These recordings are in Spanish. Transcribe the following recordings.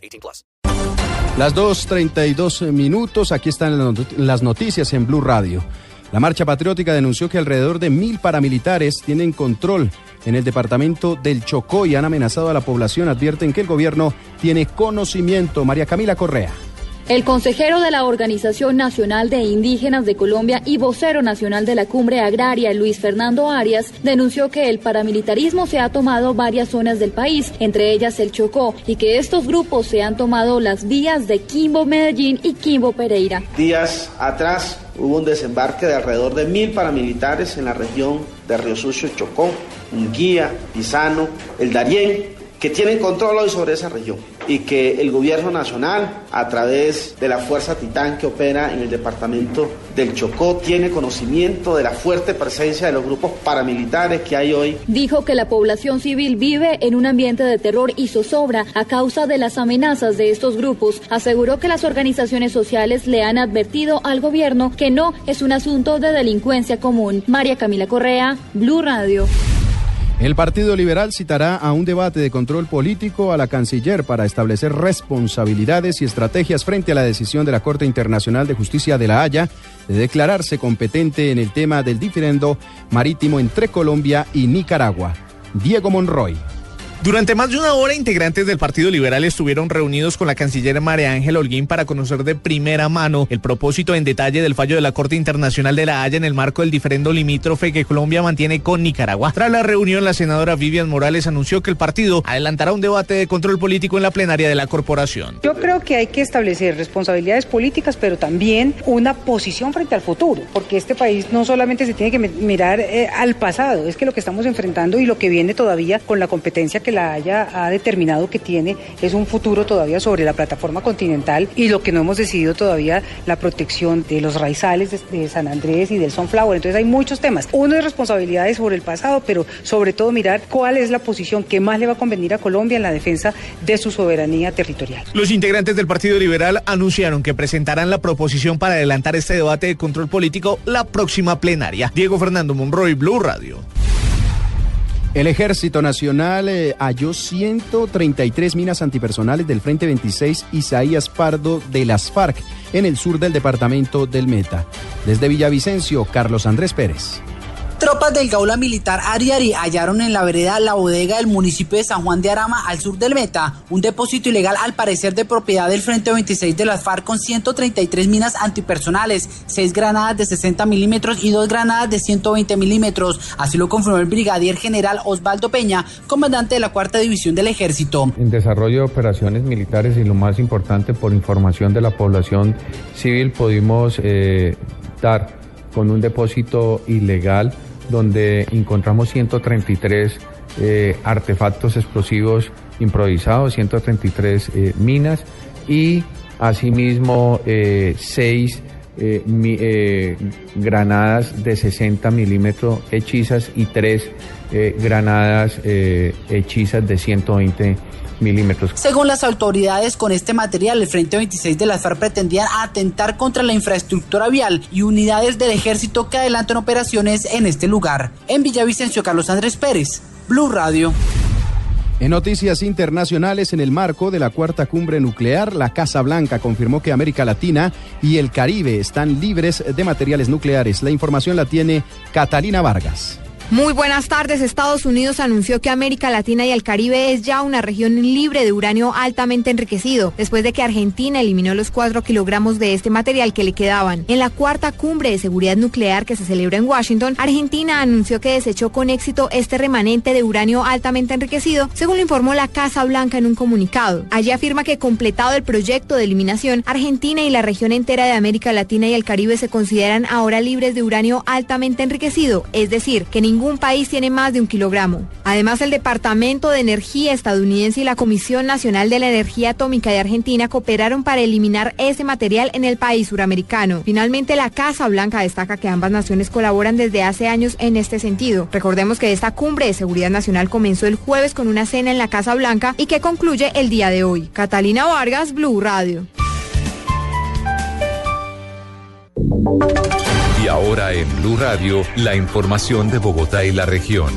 18 plus. Las 2.32 minutos, aquí están las noticias en Blue Radio. La Marcha Patriótica denunció que alrededor de mil paramilitares tienen control en el departamento del Chocó y han amenazado a la población. Advierten que el gobierno tiene conocimiento. María Camila Correa. El consejero de la Organización Nacional de Indígenas de Colombia y vocero nacional de la Cumbre Agraria, Luis Fernando Arias, denunció que el paramilitarismo se ha tomado varias zonas del país, entre ellas el Chocó, y que estos grupos se han tomado las vías de Quimbo Medellín y Quimbo Pereira. Días atrás hubo un desembarque de alrededor de mil paramilitares en la región de Río Sucio, Chocó, Unguía, Pisano, El Darién, que tienen control hoy sobre esa región y que el gobierno nacional, a través de la Fuerza Titán que opera en el departamento del Chocó, tiene conocimiento de la fuerte presencia de los grupos paramilitares que hay hoy. Dijo que la población civil vive en un ambiente de terror y zozobra a causa de las amenazas de estos grupos. Aseguró que las organizaciones sociales le han advertido al gobierno que no es un asunto de delincuencia común. María Camila Correa, Blue Radio. El Partido Liberal citará a un debate de control político a la canciller para establecer responsabilidades y estrategias frente a la decisión de la Corte Internacional de Justicia de La Haya de declararse competente en el tema del diferendo marítimo entre Colombia y Nicaragua. Diego Monroy. Durante más de una hora, integrantes del Partido Liberal estuvieron reunidos con la canciller María Ángel Holguín para conocer de primera mano el propósito en detalle del fallo de la Corte Internacional de la Haya en el marco del diferendo limítrofe que Colombia mantiene con Nicaragua. Tras la reunión, la senadora Vivian Morales anunció que el partido adelantará un debate de control político en la plenaria de la corporación. Yo creo que hay que establecer responsabilidades políticas, pero también una posición frente al futuro, porque este país no solamente se tiene que mirar eh, al pasado, es que lo que estamos enfrentando y lo que viene todavía con la competencia que la Haya ha determinado que tiene es un futuro todavía sobre la plataforma continental y lo que no hemos decidido todavía, la protección de los raizales de, San Andrés y del Sunflower. Entonces hay muchos temas. Uno es responsabilidades sobre el pasado, pero sobre todo mirar cuál es la posición que más le va a convenir a Colombia en la defensa de su soberanía territorial. Los integrantes del Partido Liberal anunciaron que presentarán la proposición para adelantar este debate de control político la próxima plenaria. Diego Fernando Monroy, Blue Radio. El Ejército Nacional eh, halló 133 minas antipersonales del Frente 26 Isaías Pardo de las FARC en el sur del departamento del Meta. Desde Villavicencio, Carlos Andrés Pérez. Tropas del Gaula Militar Ariari hallaron en la vereda La Bodega del municipio de San Juan de Arama, al sur del Meta, un depósito ilegal al parecer de propiedad del Frente 26 de las FARC con 133 minas antipersonales, 6 granadas de 60 milímetros y 2 granadas de 120 milímetros. Así lo confirmó el brigadier general Osvaldo Peña, comandante de la Cuarta División del Ejército. En desarrollo de operaciones militares y lo más importante por información de la población civil pudimos eh, dar con un depósito ilegal donde encontramos 133 eh, artefactos explosivos improvisados, 133 eh, minas y asimismo eh, seis granadas de 60 milímetros hechizas y tres granadas hechizas de 120 milímetros. Según las autoridades, con este material el Frente 26 de las FARC pretendían atentar contra la infraestructura vial y unidades del ejército que adelantan operaciones en este lugar. En Villavicencio, Carlos Andrés Pérez, Blue Radio. En noticias internacionales, en el marco de la cuarta cumbre nuclear, la Casa Blanca confirmó que América Latina y el Caribe están libres de materiales nucleares. La información la tiene Catalina Vargas. Muy buenas tardes. Estados Unidos anunció que América Latina y el Caribe es ya una región libre de uranio altamente enriquecido, después de que Argentina eliminó los 4 kilogramos de este material que le quedaban. En la cuarta cumbre de seguridad nuclear que se celebra en Washington, Argentina anunció que desechó con éxito este remanente de uranio altamente enriquecido, según lo informó la Casa Blanca en un comunicado. Allí afirma que completado el proyecto de eliminación, Argentina y la región entera de América Latina y el Caribe se consideran ahora libres de uranio altamente enriquecido, es decir, que ningún ningún país tiene más de un kilogramo. Además, el Departamento de Energía estadounidense y la Comisión Nacional de la Energía Atómica de Argentina cooperaron para eliminar ese material en el país suramericano. Finalmente, la Casa Blanca destaca que ambas naciones colaboran desde hace años en este sentido. Recordemos que esta cumbre de seguridad nacional comenzó el jueves con una cena en la Casa Blanca y que concluye el día de hoy. Catalina Vargas, Blue Radio. Ahora en Blue Radio, la información de Bogotá y la región.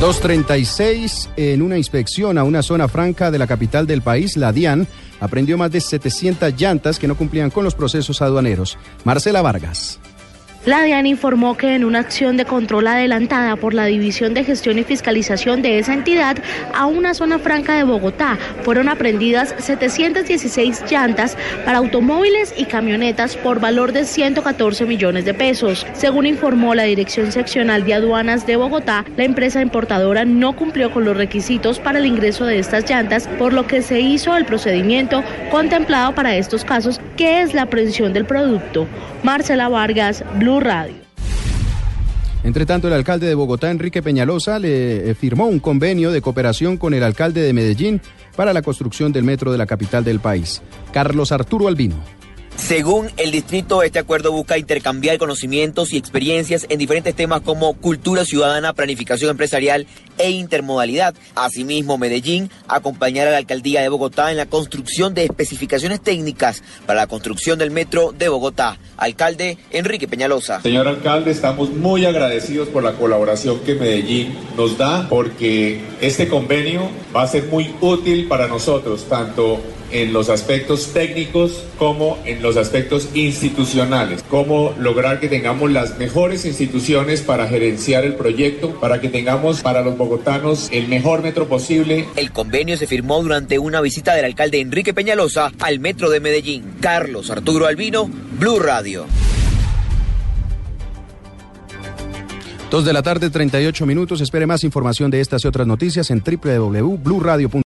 236 en una inspección a una zona franca de la capital del país, la DIAN, aprendió más de 700 llantas que no cumplían con los procesos aduaneros. Marcela Vargas. La DIAN informó que en una acción de control adelantada por la División de Gestión y Fiscalización de esa entidad a una zona franca de Bogotá fueron aprendidas 716 llantas para automóviles y camionetas por valor de 114 millones de pesos. Según informó la Dirección Seccional de Aduanas de Bogotá, la empresa importadora no cumplió con los requisitos para el ingreso de estas llantas, por lo que se hizo el procedimiento contemplado para estos casos, que es la aprehensión del producto. Marcela Vargas, Blue Radio. Entre tanto, el alcalde de Bogotá, Enrique Peñalosa, le eh, firmó un convenio de cooperación con el alcalde de Medellín para la construcción del metro de la capital del país, Carlos Arturo Albino. Según el distrito, este acuerdo busca intercambiar conocimientos y experiencias en diferentes temas como cultura ciudadana, planificación empresarial e intermodalidad. Asimismo, Medellín acompañará a la alcaldía de Bogotá en la construcción de especificaciones técnicas para la construcción del metro de Bogotá. Alcalde Enrique Peñalosa. Señor alcalde, estamos muy agradecidos por la colaboración que Medellín nos da porque este convenio va a ser muy útil para nosotros, tanto en los aspectos técnicos como en los aspectos institucionales. Cómo lograr que tengamos las mejores instituciones para gerenciar el proyecto, para que tengamos para los bogotanos el mejor metro posible. El convenio se firmó durante una visita del alcalde Enrique Peñalosa al metro de Medellín. Carlos Arturo Albino, Blue Radio. Dos de la tarde, 38 minutos. Espere más información de estas y otras noticias en www.bluradio.com.